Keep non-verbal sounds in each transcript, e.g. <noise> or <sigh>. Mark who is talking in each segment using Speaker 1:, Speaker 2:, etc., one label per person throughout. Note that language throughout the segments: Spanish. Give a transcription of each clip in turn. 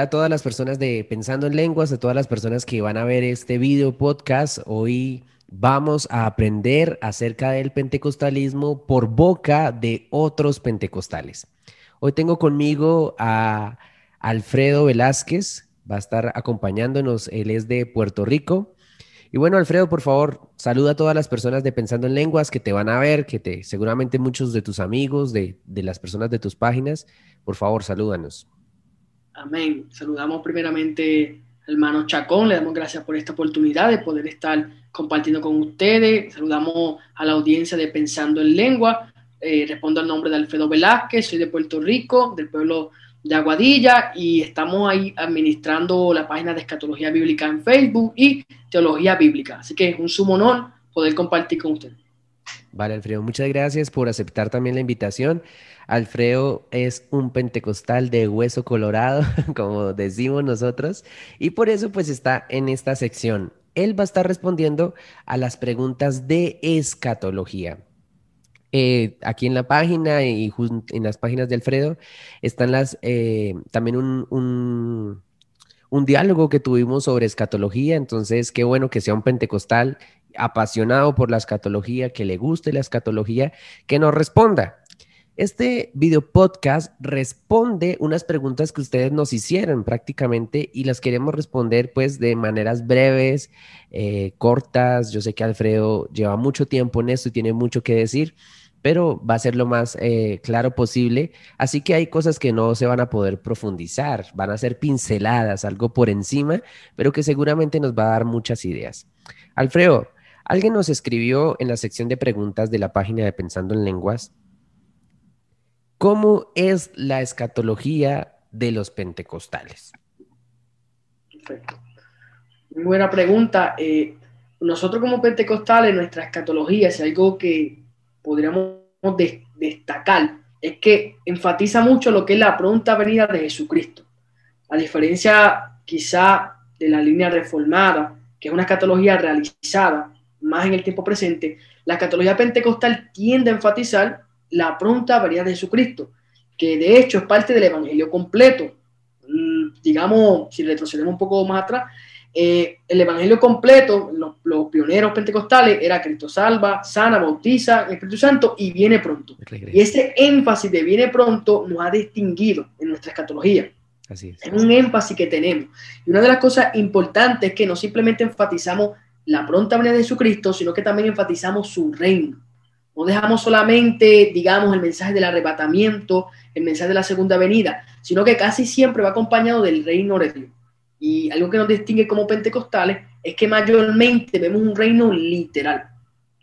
Speaker 1: A todas las personas de Pensando en Lenguas, a todas las personas que van a ver este video podcast. Hoy vamos a aprender acerca del pentecostalismo por boca de otros pentecostales. Hoy tengo conmigo a Alfredo Velázquez, va a estar acompañándonos, él es de Puerto Rico. Y bueno, Alfredo, por favor, saluda a todas las personas de Pensando en Lenguas que te van a ver, que te, seguramente muchos de tus amigos, de, de las personas de tus páginas, por favor, salúdanos.
Speaker 2: Amén. Saludamos primeramente al hermano Chacón, le damos gracias por esta oportunidad de poder estar compartiendo con ustedes. Saludamos a la audiencia de Pensando en Lengua. Eh, respondo al nombre de Alfredo Velázquez, soy de Puerto Rico, del pueblo de Aguadilla, y estamos ahí administrando la página de Escatología Bíblica en Facebook y Teología Bíblica. Así que es un sumo honor poder compartir con ustedes.
Speaker 1: Vale, Alfredo, muchas gracias por aceptar también la invitación. Alfredo es un pentecostal de hueso colorado, <laughs> como decimos nosotros, y por eso pues está en esta sección. Él va a estar respondiendo a las preguntas de escatología. Eh, aquí en la página y en las páginas de Alfredo están las eh, también un, un, un diálogo que tuvimos sobre escatología, entonces qué bueno que sea un pentecostal apasionado por la escatología, que le guste la escatología, que nos responda. Este video podcast responde unas preguntas que ustedes nos hicieron prácticamente y las queremos responder pues de maneras breves, eh, cortas. Yo sé que Alfredo lleva mucho tiempo en esto y tiene mucho que decir, pero va a ser lo más eh, claro posible. Así que hay cosas que no se van a poder profundizar, van a ser pinceladas, algo por encima, pero que seguramente nos va a dar muchas ideas. Alfredo, alguien nos escribió en la sección de preguntas de la página de Pensando en Lenguas ¿Cómo es la escatología de los pentecostales?
Speaker 2: Perfecto. Muy buena pregunta. Eh, nosotros como pentecostales, nuestra escatología es algo que podríamos destacar, es que enfatiza mucho lo que es la pronta venida de Jesucristo. A diferencia quizá de la línea reformada, que es una escatología realizada más en el tiempo presente, la escatología pentecostal tiende a enfatizar la pronta venida de Jesucristo, que de hecho es parte del Evangelio completo. Mm, digamos, si retrocedemos un poco más atrás, eh, el Evangelio completo, los, pioneros pentecostales, era Cristo salva, sana, bautiza, el Espíritu Santo y viene pronto. Y ese énfasis de viene pronto nos ha distinguido en nuestra escatología. Así es. es un énfasis que tenemos. Y una de las cosas importantes es que no simplemente enfatizamos la pronta venida de Jesucristo, sino que también enfatizamos su reino. No dejamos solamente, digamos, el mensaje del arrebatamiento, el mensaje de la segunda venida, sino que casi siempre va acompañado del reino de Dios. Y algo que nos distingue como pentecostales es que mayormente vemos un reino literal.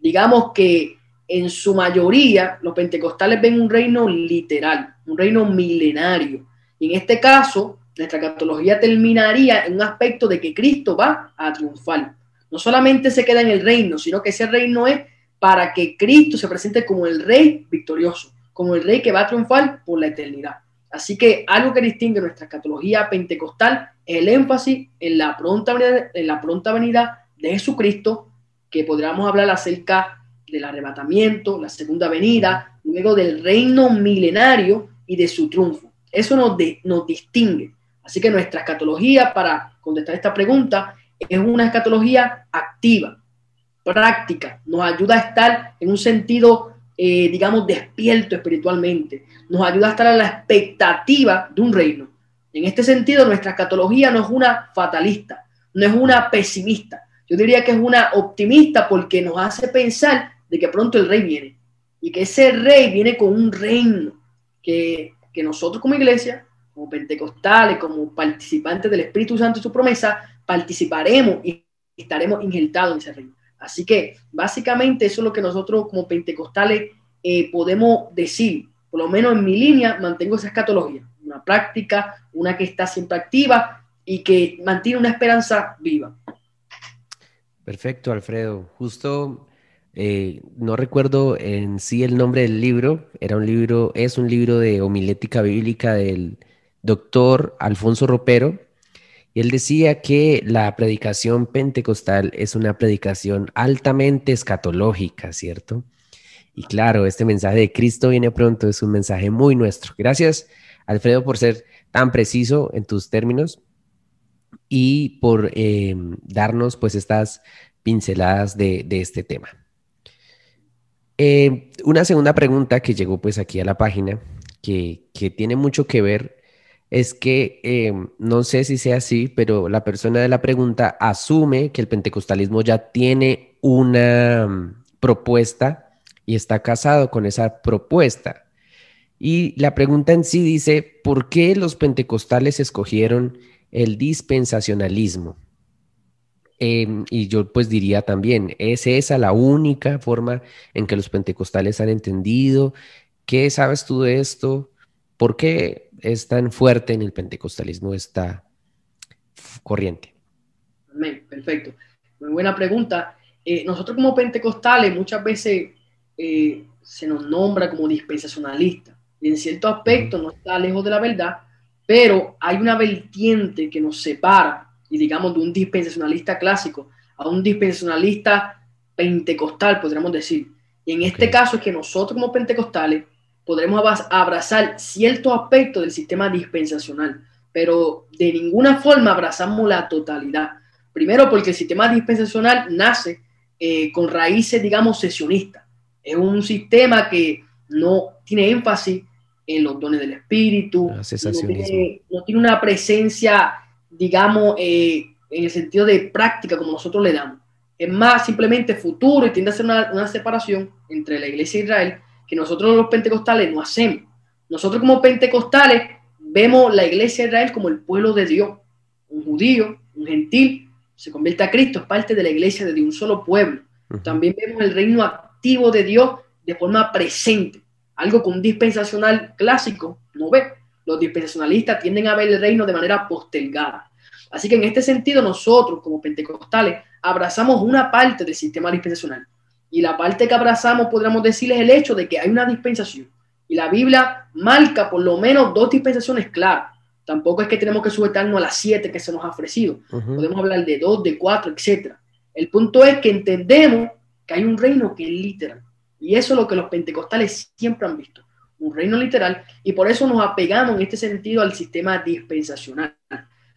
Speaker 2: Digamos que en su mayoría los pentecostales ven un reino literal, un reino milenario. Y en este caso, nuestra catología terminaría en un aspecto de que Cristo va a triunfar. No solamente se queda en el reino, sino que ese reino es para que Cristo se presente como el rey victorioso, como el rey que va a triunfar por la eternidad. Así que algo que distingue nuestra escatología pentecostal es el énfasis en la pronta venida, en la pronta venida de Jesucristo, que podríamos hablar acerca del arrebatamiento, la segunda venida, luego del reino milenario y de su triunfo. Eso nos, nos distingue. Así que nuestra escatología, para contestar esta pregunta, es una escatología activa, práctica, nos ayuda a estar en un sentido, eh, digamos, despierto espiritualmente, nos ayuda a estar a la expectativa de un reino. En este sentido, nuestra escatología no es una fatalista, no es una pesimista, yo diría que es una optimista porque nos hace pensar de que pronto el rey viene y que ese rey viene con un reino que, que nosotros como iglesia, como pentecostales, como participantes del Espíritu Santo y su promesa, participaremos y estaremos injertados en ese reino. Así que básicamente eso es lo que nosotros como pentecostales eh, podemos decir. Por lo menos en mi línea mantengo esa escatología, una práctica, una que está siempre activa y que mantiene una esperanza viva.
Speaker 1: Perfecto, Alfredo. Justo eh, no recuerdo en sí el nombre del libro. Era un libro, es un libro de homilética bíblica del doctor Alfonso Ropero él decía que la predicación pentecostal es una predicación altamente escatológica, ¿cierto? Y claro, este mensaje de Cristo viene pronto es un mensaje muy nuestro. Gracias, Alfredo, por ser tan preciso en tus términos y por eh, darnos pues estas pinceladas de, este tema. Eh, una segunda pregunta que llegó pues aquí a la página, que, tiene mucho que ver, es que eh, no sé si sea así, pero la persona de la pregunta asume que el pentecostalismo ya tiene una mm, propuesta y está casado con esa propuesta. Y la pregunta en sí dice, ¿por qué los pentecostales escogieron el dispensacionalismo? Em, y yo pues diría también, ¿es esa la única forma en que los pentecostales han entendido? ¿Qué sabes tú de esto? ¿Por qué es tan fuerte en el pentecostalismo esta corriente?
Speaker 2: Perfecto. Muy buena pregunta. Eh, nosotros como pentecostales muchas veces eh, se nos nombra como dispensacionalistas y en cierto aspecto no está lejos de la verdad, pero hay una vertiente que nos separa, y digamos, de un dispensacionalista clásico a un dispensacionalista pentecostal, podríamos decir. Y en este caso es que nosotros como pentecostales podremos abrazar ciertos aspectos del sistema dispensacional, pero de ninguna forma abrazamos la totalidad. Primero porque el sistema dispensacional nace eh, con raíces, digamos, sesionistas. Es un sistema que no tiene énfasis en los dones del Espíritu, no tiene, no tiene, una presencia, digamos, eh, en el sentido de práctica como nosotros le damos. Es más simplemente futuro y tiende a ser una, una separación entre la iglesia de Israel que nosotros los pentecostales no hacemos. Nosotros como pentecostales vemos la iglesia de Israel como el pueblo de Dios, un judío, un gentil, se convierte a Cristo, es parte de la iglesia de un solo pueblo. También vemos el reino activo de Dios de forma presente algo que un dispensacional clásico no ve. Los dispensacionalistas tienden a ver el reino de manera postergada. Así que en este sentido nosotros como pentecostales abrazamos una parte del sistema dispensacional. Y la parte que abrazamos, podríamos decir, es el hecho de que hay una dispensación. Y la Biblia marca por lo menos dos dispensaciones claras. Tampoco es que tenemos que sujetarnos a las siete que se nos ha ofrecido. Podemos hablar de dos, de cuatro, etc. El punto es que entendemos que hay un reino que es literal. Y eso es lo que los pentecostales siempre han visto, un reino literal, y por eso nos apegamos en este sentido al sistema dispensacional.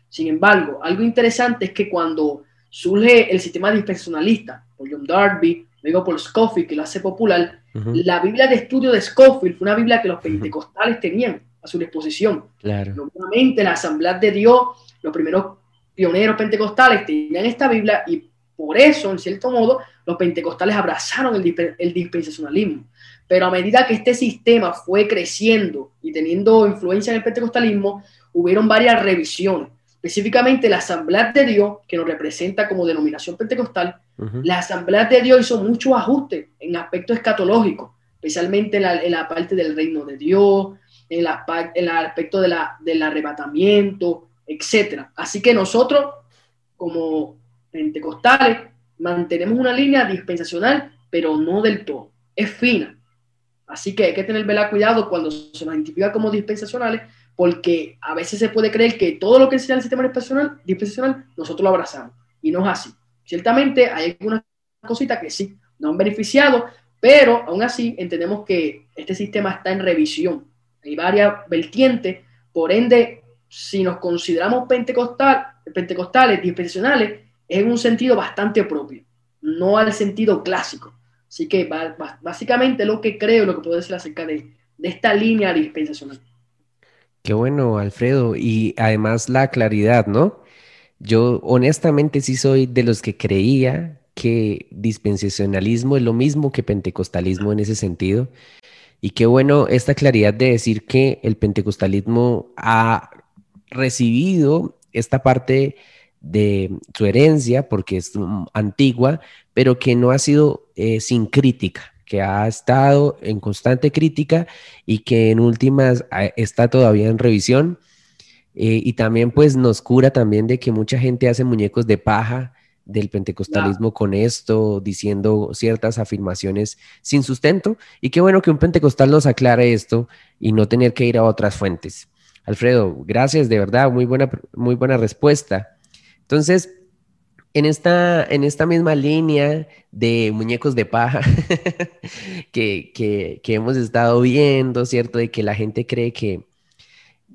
Speaker 2: Sin embargo, algo interesante es que cuando surge el sistema dispensacionalista, por John Darby, luego por Scofield, que lo hace popular, la Biblia de estudio de Scofield fue una Biblia que los pentecostales tenían a su disposición. Claro. Nuevamente, la Asamblea de Dios, los primeros pioneros pentecostales tenían esta Biblia y por eso, en cierto modo, los pentecostales abrazaron el, dispensacionalismo. Pero a medida que este sistema fue creciendo y teniendo influencia en el pentecostalismo, hubieron varias revisiones. Específicamente la Asamblea de Dios, que nos representa como denominación pentecostal, la Asamblea de Dios hizo muchos ajustes en aspectos escatológicos, especialmente en la, parte del reino de Dios, en, el aspecto del arrebatamiento, etc. Así que nosotros, como pentecostales mantenemos una línea dispensacional, pero no del todo. Es fina. Así que hay que tener cuidado cuando se nos identifica como dispensacionales, porque a veces se puede creer que todo lo que sea el sistema dispensacional, dispensacional nosotros lo abrazamos. Y no es así. Ciertamente hay algunas cositas que sí nos han beneficiado, pero aún así entendemos que este sistema está en revisión. Hay varias vertientes, por ende, si nos consideramos pentecostal, pentecostales, dispensacionales, en un sentido bastante propio, no al sentido clásico. Así que básicamente lo que creo, lo que puedo decir acerca de, esta línea dispensacional.
Speaker 1: Qué bueno, Alfredo. Y además la claridad, ¿no? Yo honestamente sí soy de los que creía que dispensacionalismo es lo mismo que pentecostalismo en ese sentido. Y qué bueno esta claridad de decir que el pentecostalismo ha recibido esta parte de su herencia, porque es antigua, pero que no ha sido eh, sin crítica, que ha estado en constante crítica y que en últimas ah, está todavía en revisión. Eh, y también pues nos cura también de que mucha gente hace muñecos de paja del pentecostalismo con esto, diciendo ciertas afirmaciones sin sustento. Y qué bueno que un pentecostal nos aclare esto y no tener que ir a otras fuentes. Alfredo, gracias, de verdad, muy buena, muy buena respuesta. Entonces, en esta, en esta misma línea de muñecos de paja <laughs> que, hemos estado viendo, ¿cierto? De que la gente cree que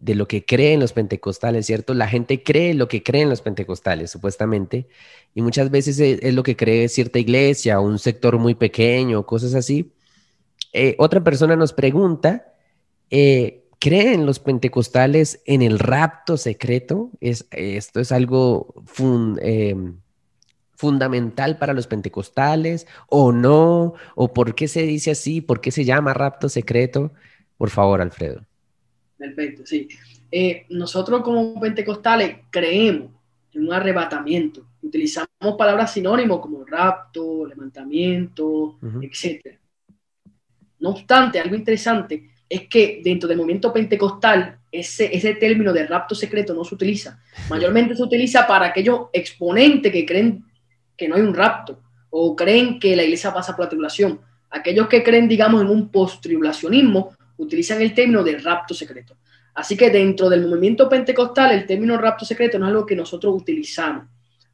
Speaker 1: de lo que creen los pentecostales, ¿cierto? La gente cree lo que creen los pentecostales, supuestamente, y muchas veces es, lo que cree cierta iglesia un sector muy pequeño, cosas así. Eh, otra persona nos pregunta, eh, ¿creen los pentecostales en el rapto secreto? Es, esto es algo em, fundamental para los pentecostales o no, o por qué se dice así, por qué se llama rapto secreto. Por favor, Alfredo.
Speaker 2: Perfecto, sí. Eh, nosotros como pentecostales creemos en un arrebatamiento. Utilizamos palabras sinónimos como rapto, levantamiento, etc. No obstante, algo interesante es que dentro del movimiento pentecostal ese, ese término de rapto secreto no se utiliza. <laughs> Mayormente se utiliza para aquellos exponentes que creen que no hay un rapto o creen que la iglesia pasa por la tribulación. Aquellos que creen, digamos, en un post-tribulacionismo utilizan el término de rapto secreto. Así que dentro del movimiento pentecostal, el término rapto secreto no es algo que nosotros utilizamos.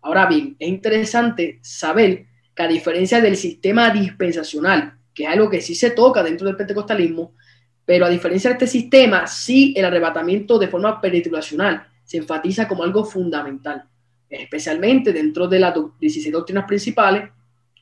Speaker 2: Ahora bien, es interesante saber que a diferencia del sistema dispensacional, que es algo que sí se toca dentro del pentecostalismo, pero a diferencia de este sistema, sí el arrebatamiento de forma peritulacional se enfatiza como algo fundamental, especialmente dentro de las 16 doctrinas principales,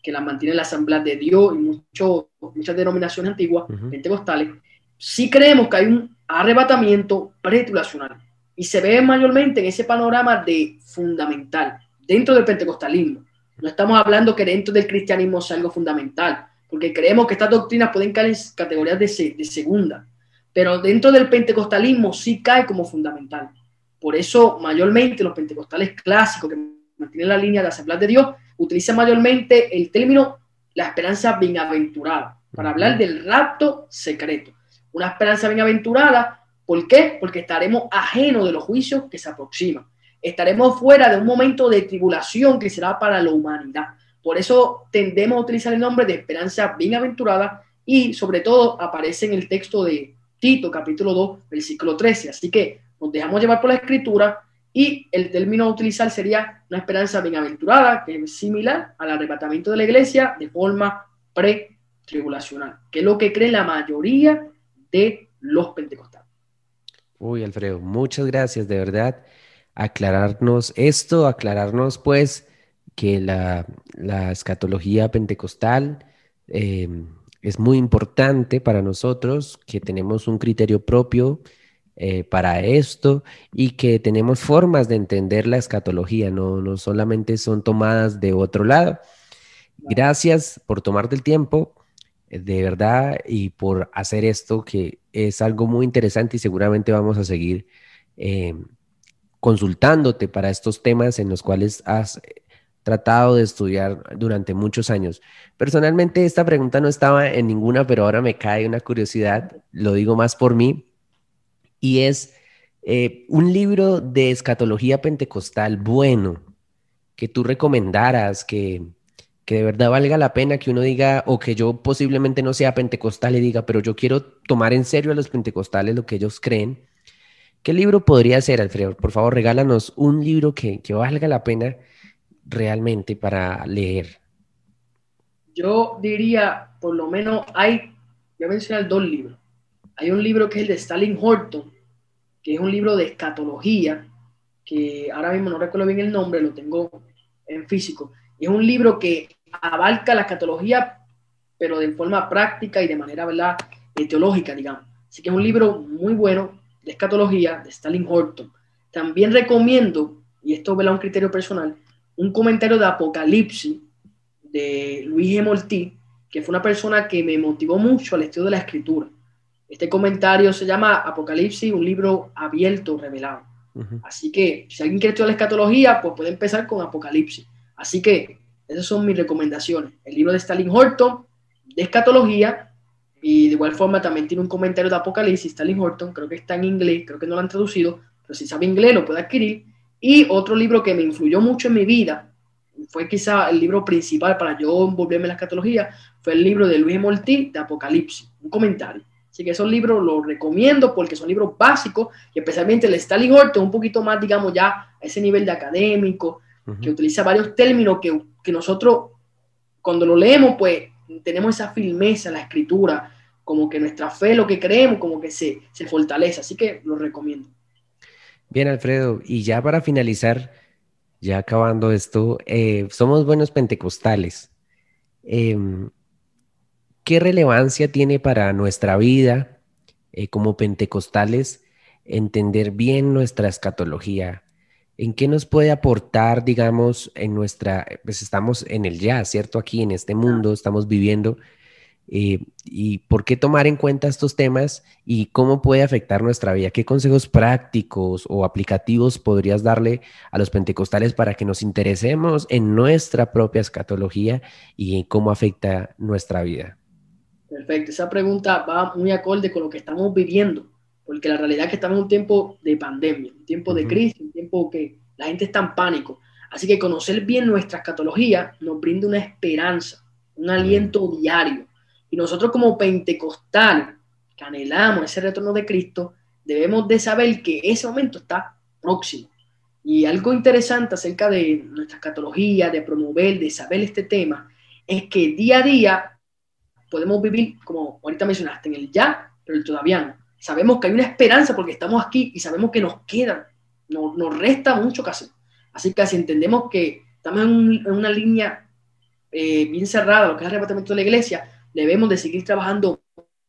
Speaker 2: que las mantiene la Asamblea de Dios y mucho, muchas denominaciones antiguas, pentecostales, sí creemos que hay un arrebatamiento pretulacional y se ve mayormente en ese panorama de fundamental dentro del pentecostalismo. No estamos hablando que dentro del cristianismo sea algo fundamental, porque creemos que estas doctrinas pueden caer en categorías de, de segunda, pero dentro del pentecostalismo sí cae como fundamental. Por eso, mayormente los pentecostales clásicos que mantienen la línea de Asamblea de Dios utilizan mayormente el término la esperanza bienaventurada para hablar del rapto secreto una esperanza bienaventurada. ¿Por qué? Porque estaremos ajenos de los juicios que se aproximan. Estaremos fuera de un momento de tribulación que será para la humanidad. Por eso tendemos a utilizar el nombre de esperanza bienaventurada y sobre todo aparece en el texto de Tito capítulo 2, versículo 13. Así que nos dejamos llevar por la escritura y el término a utilizar sería una esperanza bienaventurada, que es similar al arrebatamiento de la iglesia de forma pre-tribulacional, que es lo que cree la mayoría de los pentecostales.
Speaker 1: Uy, Alfredo, muchas gracias, de verdad. Aclararnos esto, aclararnos pues que la, escatología pentecostal em, es muy importante para nosotros, que tenemos un criterio propio eh, para esto y que tenemos formas de entender la escatología, no, no solamente son tomadas de otro lado. Gracias por tomarte el tiempo de verdad y por hacer esto que es algo muy interesante y seguramente vamos a seguir eh, consultándote para estos temas en los cuales has tratado de estudiar durante muchos años. Personalmente esta pregunta no estaba en ninguna, pero ahora me cae una curiosidad, lo digo más por mí, y es eh, un libro de escatología pentecostal bueno que tú recomendaras, que, que de verdad valga la pena que uno diga, o que yo posiblemente no sea pentecostal y diga, pero yo quiero tomar en serio a los pentecostales lo que ellos creen. ¿Qué libro podría ser, Alfredo? Por favor, regálanos un libro que, valga la pena realmente para leer.
Speaker 2: Yo diría, por lo menos hay, voy a mencionar dos libros. Hay un libro que es el de Stalin Horton, que es un libro de escatología, que ahora mismo no recuerdo bien el nombre, lo tengo en físico. Y es un libro que abarca la escatología, pero de forma práctica y de manera ¿verdad? Eh, teológica, digamos. Así que es un libro muy bueno de escatología de Stalin Horton. También recomiendo, y esto es un criterio personal, un comentario de Apocalipsis de Luis G. que fue una persona que me motivó mucho al estudio de la escritura. Este comentario se llama Apocalipsis, un libro abierto, revelado. Así que si alguien quiere estudiar la escatología, pues puede empezar con Apocalipsis. Así que esas son mis recomendaciones. El libro de Stalin Horton, de escatología, y de igual forma también tiene un comentario de Apocalipsis, Stalin Horton, creo que está en inglés, creo que no lo han traducido, pero si sabe inglés lo puede adquirir. Y otro libro que me influyó mucho en mi vida, fue quizá el libro principal para yo envolverme en la escatología, fue el libro de Luis Moltí de Apocalipsis, un comentario. Así que esos libros los recomiendo porque son libros básicos y especialmente el Stalin Horton, un poquito más, digamos, ya a ese nivel de académico, que utiliza varios términos que, que, nosotros, cuando lo leemos, pues tenemos esa firmeza en la escritura, como que nuestra fe, lo que creemos, como que se, se fortalece. Así que lo recomiendo.
Speaker 1: Bien, Alfredo, y ya para finalizar, ya acabando esto, eh, somos buenos pentecostales. Em, ¿qué relevancia tiene para nuestra vida eh, como pentecostales entender bien nuestra escatología? ¿En qué nos puede aportar, digamos, en nuestra, pues estamos en el ya, ¿cierto? Aquí en este mundo, estamos viviendo eh, y por qué tomar en cuenta estos temas y cómo puede afectar nuestra vida. ¿Qué consejos prácticos o aplicativos podrías darle a los pentecostales para que nos interesemos en nuestra propia escatología y en cómo afecta nuestra vida?
Speaker 2: Perfecto, esa pregunta va muy acorde con lo que estamos viviendo, porque la realidad es que estamos en un tiempo de pandemia, un tiempo de crisis, un tiempo que la gente está en pánico. Así que conocer bien nuestra escatología nos brinda una esperanza, un aliento diario y nosotros como pentecostales que anhelamos ese retorno de Cristo, debemos de saber que ese momento está próximo. Y algo interesante acerca de nuestra escatología, de promover, de saber este tema, es que día a día podemos vivir, como ahorita mencionaste, en el ya, pero el todavía no. Sabemos que hay una esperanza porque estamos aquí y sabemos que nos queda, nos, nos resta mucho que hacer. Así que si entendemos que estamos en, una línea eh, bien cerrada, lo que es el arrebatamiento de la iglesia, debemos de seguir trabajando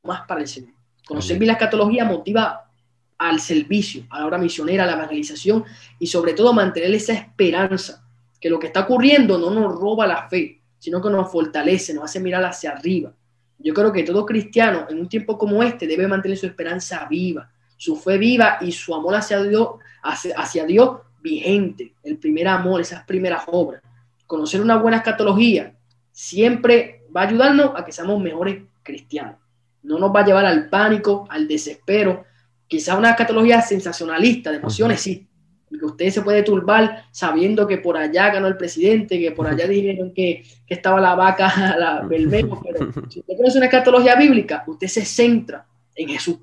Speaker 2: más para el Señor. Conocer bien la escatología motiva al servicio, a la obra misionera, a la evangelización y sobre todo mantener esa esperanza que lo que está ocurriendo no nos roba la fe, sino que nos fortalece, nos hace mirar hacia arriba. Yo creo que todo cristiano en un tiempo como este debe mantener su esperanza viva, su fe viva y su amor hacia Dios, hacia, Dios vigente, el primer amor, esas primeras obras. Conocer una buena escatología siempre va a ayudarnos a que seamos mejores cristianos. No nos va a llevar al pánico, al desespero. Quizá una catología sensacionalista de emociones, sí. Porque usted se puede turbar sabiendo que por allá ganó el presidente, que por allá <laughs> dijeron que, estaba la vaca, <laughs> la Belmemo, pero <laughs> si usted conoce una escatología bíblica, usted se centra en Jesús.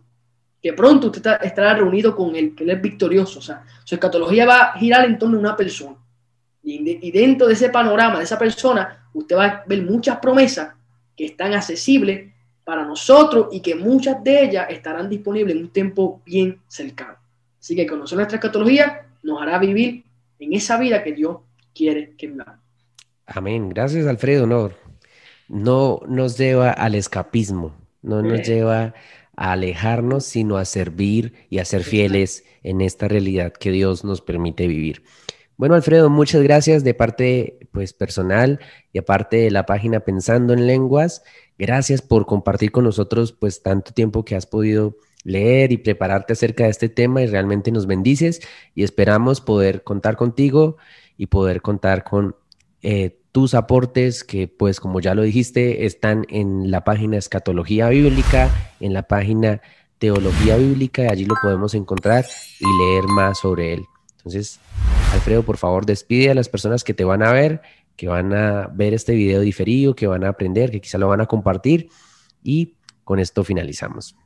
Speaker 2: Que pronto usted estará reunido con él, que él es victorioso. O sea, su escatología va a girar en torno a una persona. Y, dentro de ese panorama, de esa persona, usted va a ver muchas promesas que están accesibles para nosotros y que muchas de ellas estarán disponibles en un tiempo bien cercano. Así que conocer nuestra escatología nos hará vivir en esa vida que Dios quiere que vivamos.
Speaker 1: Amén. Gracias, Alfredo. No, no nos lleva al escapismo, no nos lleva a alejarnos, sino a servir y a ser fieles en esta realidad que Dios nos permite vivir. Bueno, Alfredo, muchas gracias de parte pues personal y aparte de la página Pensando en Lenguas. Gracias por compartir con nosotros pues tanto tiempo que has podido leer y prepararte acerca de este tema y realmente nos bendices y esperamos poder contar contigo y poder contar con eh, tus aportes que pues como ya lo dijiste están en la página Escatología Bíblica, en la página Teología Bíblica y allí lo podemos encontrar y leer más sobre él. Entonces, Alfredo, por favor, despide a las personas que te van a ver, que van a ver este video diferido, que van a aprender, que quizá lo van a compartir. Y con esto finalizamos.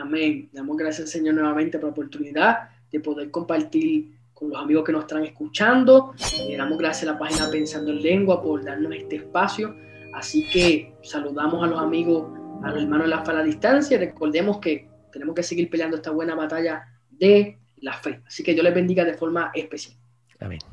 Speaker 2: Amén. Damos gracias, Señor, nuevamente por la oportunidad de poder compartir con los amigos que nos están escuchando. Le damos gracias a la página Pensando en Lengua por darnos este espacio. Así que saludamos a los amigos, a los hermanos de la fala distancia. Recordemos que tenemos que seguir peleando esta buena batalla de la fe. Así que Dios les bendiga de forma especial. Amén.